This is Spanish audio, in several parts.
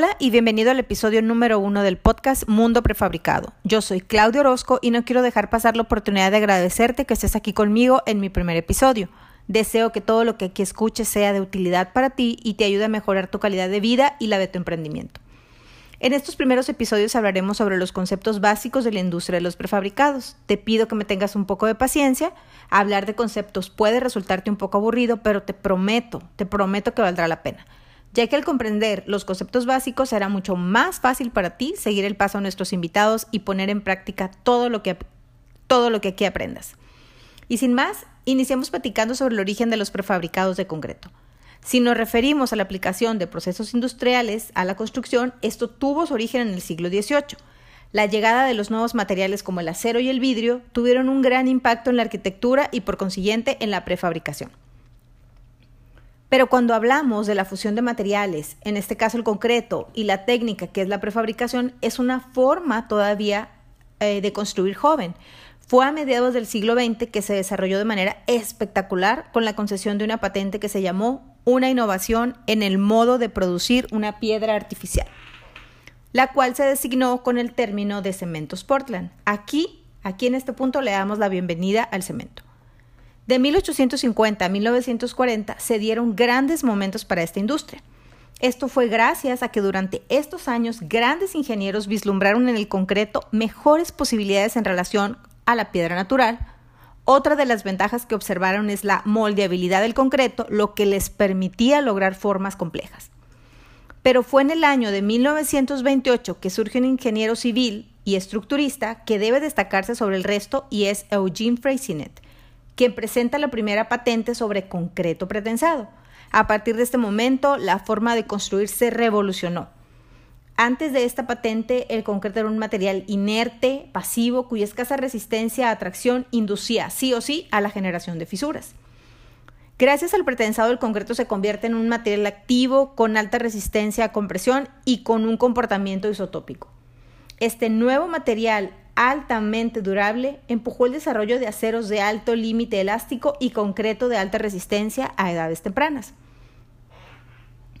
Hola y bienvenido al episodio número uno del podcast Mundo Prefabricado. Yo soy Claudio Orozco y no quiero dejar pasar la oportunidad de agradecerte que estés aquí conmigo en mi primer episodio. Deseo que todo lo que aquí escuches sea de utilidad para ti y te ayude a mejorar tu calidad de vida y la de tu emprendimiento. En estos primeros episodios hablaremos sobre los conceptos básicos de la industria de los prefabricados. Te pido que me tengas un poco de paciencia. Hablar de conceptos puede resultarte un poco aburrido, pero te prometo, te prometo que valdrá la pena ya que al comprender los conceptos básicos será mucho más fácil para ti seguir el paso a nuestros invitados y poner en práctica todo lo que, todo lo que aquí aprendas. Y sin más, iniciamos platicando sobre el origen de los prefabricados de concreto. Si nos referimos a la aplicación de procesos industriales a la construcción, esto tuvo su origen en el siglo XVIII. La llegada de los nuevos materiales como el acero y el vidrio tuvieron un gran impacto en la arquitectura y por consiguiente en la prefabricación. Pero cuando hablamos de la fusión de materiales, en este caso el concreto, y la técnica que es la prefabricación, es una forma todavía eh, de construir joven. Fue a mediados del siglo XX que se desarrolló de manera espectacular con la concesión de una patente que se llamó una innovación en el modo de producir una piedra artificial, la cual se designó con el término de cementos Portland. Aquí, aquí en este punto le damos la bienvenida al cemento. De 1850 a 1940 se dieron grandes momentos para esta industria. Esto fue gracias a que durante estos años grandes ingenieros vislumbraron en el concreto mejores posibilidades en relación a la piedra natural. Otra de las ventajas que observaron es la moldeabilidad del concreto, lo que les permitía lograr formas complejas. Pero fue en el año de 1928 que surge un ingeniero civil y estructurista que debe destacarse sobre el resto y es Eugene Freycinet, quien presenta la primera patente sobre concreto pretensado. A partir de este momento, la forma de construir se revolucionó. Antes de esta patente, el concreto era un material inerte, pasivo, cuya escasa resistencia a atracción inducía sí o sí a la generación de fisuras. Gracias al pretensado, el concreto se convierte en un material activo con alta resistencia a compresión y con un comportamiento isotópico. Este nuevo material altamente durable, empujó el desarrollo de aceros de alto límite elástico y concreto de alta resistencia a edades tempranas.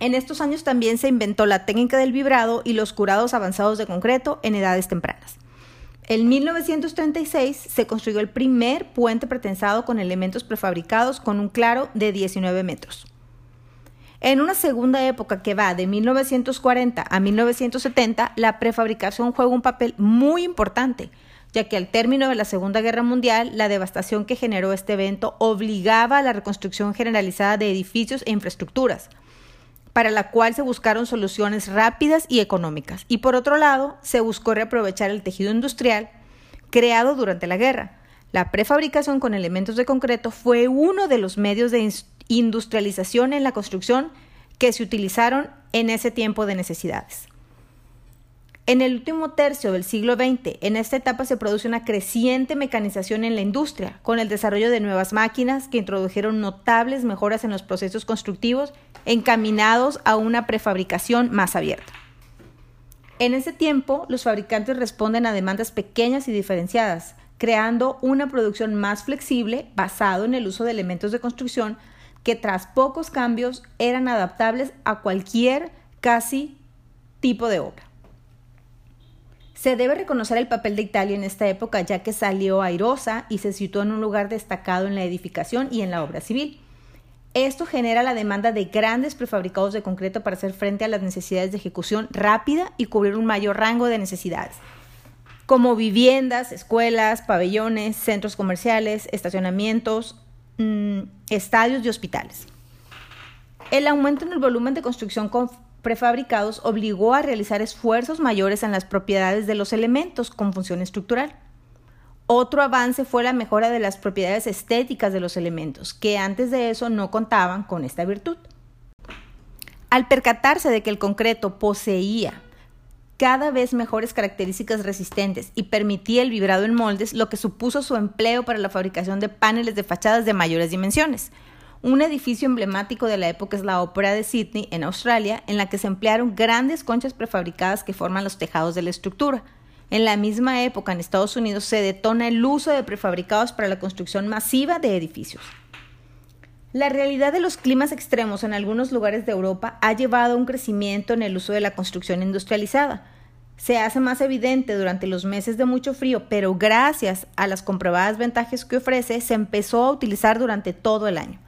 En estos años también se inventó la técnica del vibrado y los curados avanzados de concreto en edades tempranas. En 1936 se construyó el primer puente pretensado con elementos prefabricados con un claro de 19 metros. En una segunda época que va de 1940 a 1970, la prefabricación juega un papel muy importante, ya que al término de la Segunda Guerra Mundial, la devastación que generó este evento obligaba a la reconstrucción generalizada de edificios e infraestructuras, para la cual se buscaron soluciones rápidas y económicas. Y por otro lado, se buscó reaprovechar el tejido industrial creado durante la guerra. La prefabricación con elementos de concreto fue uno de los medios de industrialización en la construcción que se utilizaron en ese tiempo de necesidades. En el último tercio del siglo XX, en esta etapa se produce una creciente mecanización en la industria, con el desarrollo de nuevas máquinas que introdujeron notables mejoras en los procesos constructivos encaminados a una prefabricación más abierta. En ese tiempo, los fabricantes responden a demandas pequeñas y diferenciadas, creando una producción más flexible basado en el uso de elementos de construcción que tras pocos cambios eran adaptables a cualquier casi tipo de obra. Se debe reconocer el papel de Italia en esta época ya que salió airosa y se situó en un lugar destacado en la edificación y en la obra civil. Esto genera la demanda de grandes prefabricados de concreto para hacer frente a las necesidades de ejecución rápida y cubrir un mayor rango de necesidades, como viviendas, escuelas, pabellones, centros comerciales, estacionamientos, Mm, estadios y hospitales. El aumento en el volumen de construcción con prefabricados obligó a realizar esfuerzos mayores en las propiedades de los elementos con función estructural. Otro avance fue la mejora de las propiedades estéticas de los elementos, que antes de eso no contaban con esta virtud. Al percatarse de que el concreto poseía cada vez mejores características resistentes y permitía el vibrado en moldes, lo que supuso su empleo para la fabricación de paneles de fachadas de mayores dimensiones. Un edificio emblemático de la época es la Ópera de Sydney, en Australia, en la que se emplearon grandes conchas prefabricadas que forman los tejados de la estructura. En la misma época, en Estados Unidos, se detona el uso de prefabricados para la construcción masiva de edificios. La realidad de los climas extremos en algunos lugares de Europa ha llevado a un crecimiento en el uso de la construcción industrializada. Se hace más evidente durante los meses de mucho frío, pero gracias a las comprobadas ventajas que ofrece, se empezó a utilizar durante todo el año.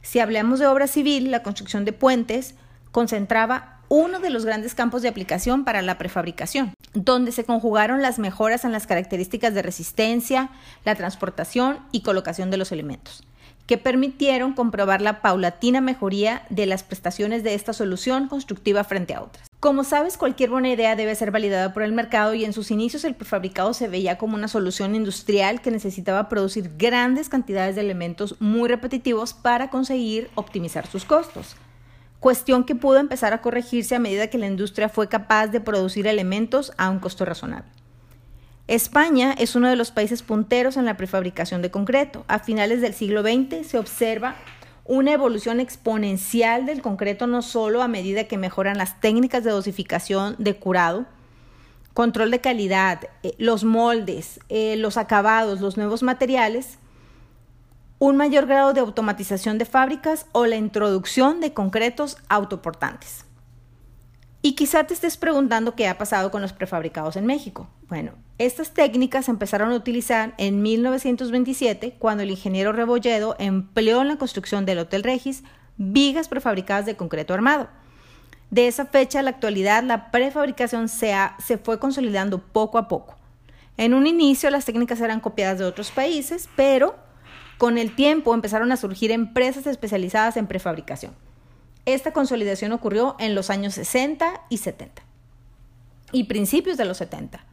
Si hablamos de obra civil, la construcción de puentes concentraba uno de los grandes campos de aplicación para la prefabricación, donde se conjugaron las mejoras en las características de resistencia, la transportación y colocación de los elementos que permitieron comprobar la paulatina mejoría de las prestaciones de esta solución constructiva frente a otras. Como sabes, cualquier buena idea debe ser validada por el mercado y en sus inicios el prefabricado se veía como una solución industrial que necesitaba producir grandes cantidades de elementos muy repetitivos para conseguir optimizar sus costos. Cuestión que pudo empezar a corregirse a medida que la industria fue capaz de producir elementos a un costo razonable. España es uno de los países punteros en la prefabricación de concreto. A finales del siglo XX se observa una evolución exponencial del concreto no solo a medida que mejoran las técnicas de dosificación de curado, control de calidad, eh, los moldes, eh, los acabados, los nuevos materiales, un mayor grado de automatización de fábricas o la introducción de concretos autoportantes. Y quizá te estés preguntando qué ha pasado con los prefabricados en México. Bueno, estas técnicas se empezaron a utilizar en 1927 cuando el ingeniero Rebolledo empleó en la construcción del Hotel Regis vigas prefabricadas de concreto armado. De esa fecha a la actualidad, la prefabricación se, se fue consolidando poco a poco. En un inicio las técnicas eran copiadas de otros países, pero con el tiempo empezaron a surgir empresas especializadas en prefabricación. Esta consolidación ocurrió en los años 60 y 70 y principios de los 70.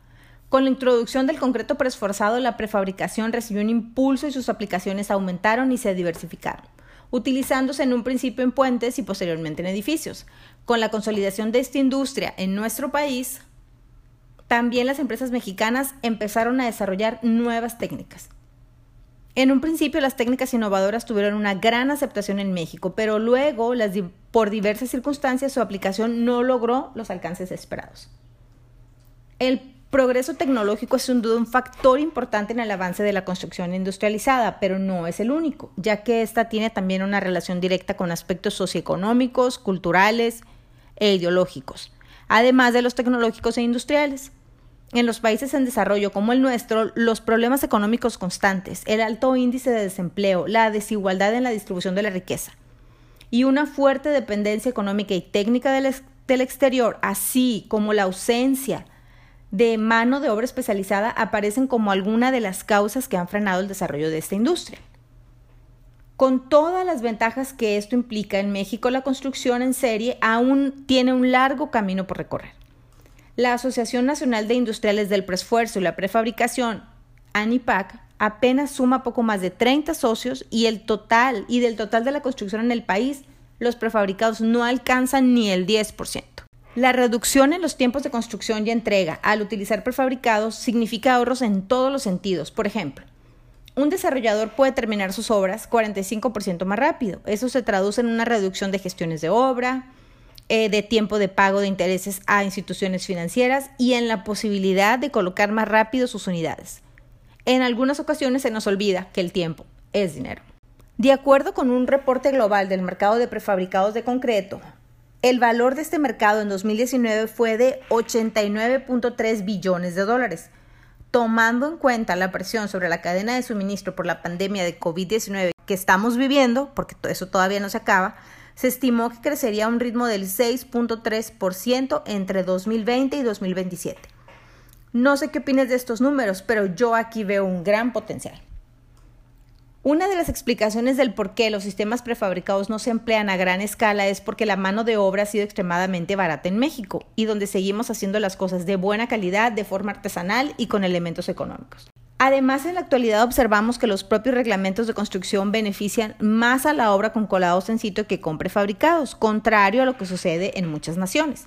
Con la introducción del concreto preesforzado, la prefabricación recibió un impulso y sus aplicaciones aumentaron y se diversificaron, utilizándose en un principio en puentes y posteriormente en edificios. Con la consolidación de esta industria en nuestro país, también las empresas mexicanas empezaron a desarrollar nuevas técnicas. En un principio las técnicas innovadoras tuvieron una gran aceptación en México, pero luego, por diversas circunstancias, su aplicación no logró los alcances esperados. El progreso tecnológico es sin duda un factor importante en el avance de la construcción industrializada, pero no es el único, ya que ésta tiene también una relación directa con aspectos socioeconómicos, culturales e ideológicos, además de los tecnológicos e industriales. En los países en desarrollo como el nuestro, los problemas económicos constantes, el alto índice de desempleo, la desigualdad en la distribución de la riqueza y una fuerte dependencia económica y técnica del, exterior, así como la ausencia de mano de obra especializada, aparecen como alguna de las causas que han frenado el desarrollo de esta industria. Con todas las ventajas que esto implica, en México la construcción en serie aún tiene un largo camino por recorrer. La Asociación Nacional de Industriales del Preesfuerzo y la Prefabricación, ANIPAC, apenas suma poco más de 30 socios y el total y del total de la construcción en el país, los prefabricados no alcanzan ni el 10%. La reducción en los tiempos de construcción y entrega al utilizar prefabricados significa ahorros en todos los sentidos. Por ejemplo, un desarrollador puede terminar sus obras 45% más rápido. Eso se traduce en una reducción de gestiones de obra, eh, de tiempo de pago de intereses a instituciones financieras y en la posibilidad de colocar más rápido sus unidades. En algunas ocasiones se nos olvida que el tiempo es dinero. De acuerdo con un reporte global del mercado de prefabricados de concreto, el valor de este mercado en 2019 fue de 89.3 billones de dólares. Tomando en cuenta la presión sobre la cadena de suministro por la pandemia de COVID-19 que estamos viviendo, porque eso todavía no se acaba, se estimó que crecería a un ritmo del 6.3% entre 2020 y 2027. No sé qué opinas de estos números, pero yo aquí veo un gran potencial. Una de las explicaciones del por qué los sistemas prefabricados no se emplean a gran escala es porque la mano de obra ha sido extremadamente barata en México y donde seguimos haciendo las cosas de buena calidad, de forma artesanal y con elementos económicos. Además, en la actualidad observamos que los propios reglamentos de construcción benefician más a la obra con colados en sitio que con prefabricados, contrario a lo que sucede en muchas naciones.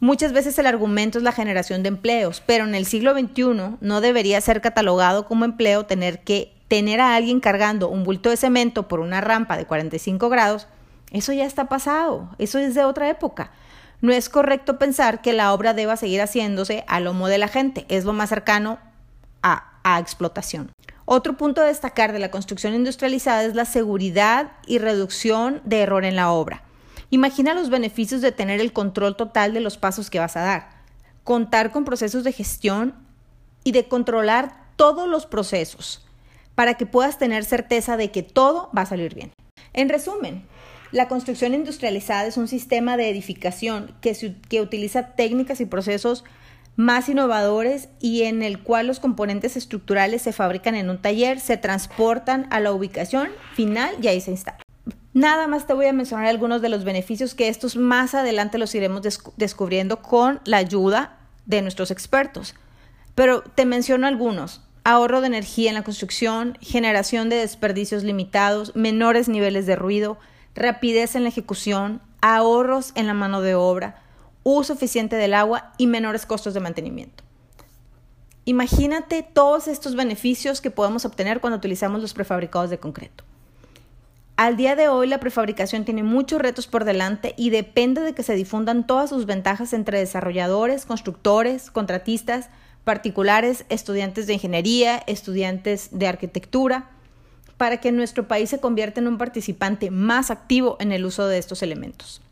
Muchas veces el argumento es la generación de empleos, pero en el siglo XXI no debería ser catalogado como empleo tener que tener a alguien cargando un bulto de cemento por una rampa de 45 grados. Eso ya está pasado, eso es de otra época. No es correcto pensar que la obra deba seguir haciéndose a lomo de la gente, es lo más cercano a, explotación. Otro punto a destacar de la construcción industrializada es la seguridad y reducción de error en la obra. Imagina los beneficios de tener el control total de los pasos que vas a dar, contar con procesos de gestión y de controlar todos los procesos para que puedas tener certeza de que todo va a salir bien. En resumen, la construcción industrializada es un sistema de edificación que, utiliza técnicas y procesos más innovadores y en el cual los componentes estructurales se fabrican en un taller, se transportan a la ubicación final y ahí se instalan. Nada más te voy a mencionar algunos de los beneficios que estos más adelante los iremos descubriendo con la ayuda de nuestros expertos. Pero te menciono algunos. Ahorro de energía en la construcción, generación de desperdicios limitados, menores niveles de ruido, rapidez en la ejecución, ahorros en la mano de obra, uso eficiente del agua y menores costos de mantenimiento. Imagínate todos estos beneficios que podemos obtener cuando utilizamos los prefabricados de concreto. Al día de hoy la prefabricación tiene muchos retos por delante y depende de que se difundan todas sus ventajas entre desarrolladores, constructores, contratistas, particulares, estudiantes de ingeniería, estudiantes de arquitectura, para que nuestro país se convierta en un participante más activo en el uso de estos elementos.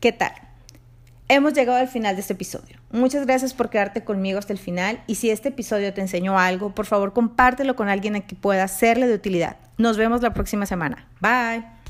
¿Qué tal? Hemos llegado al final de este episodio. Muchas gracias por quedarte conmigo hasta el final y si este episodio te enseñó algo, por favor compártelo con alguien a quien pueda serle de utilidad. Nos vemos la próxima semana. Bye.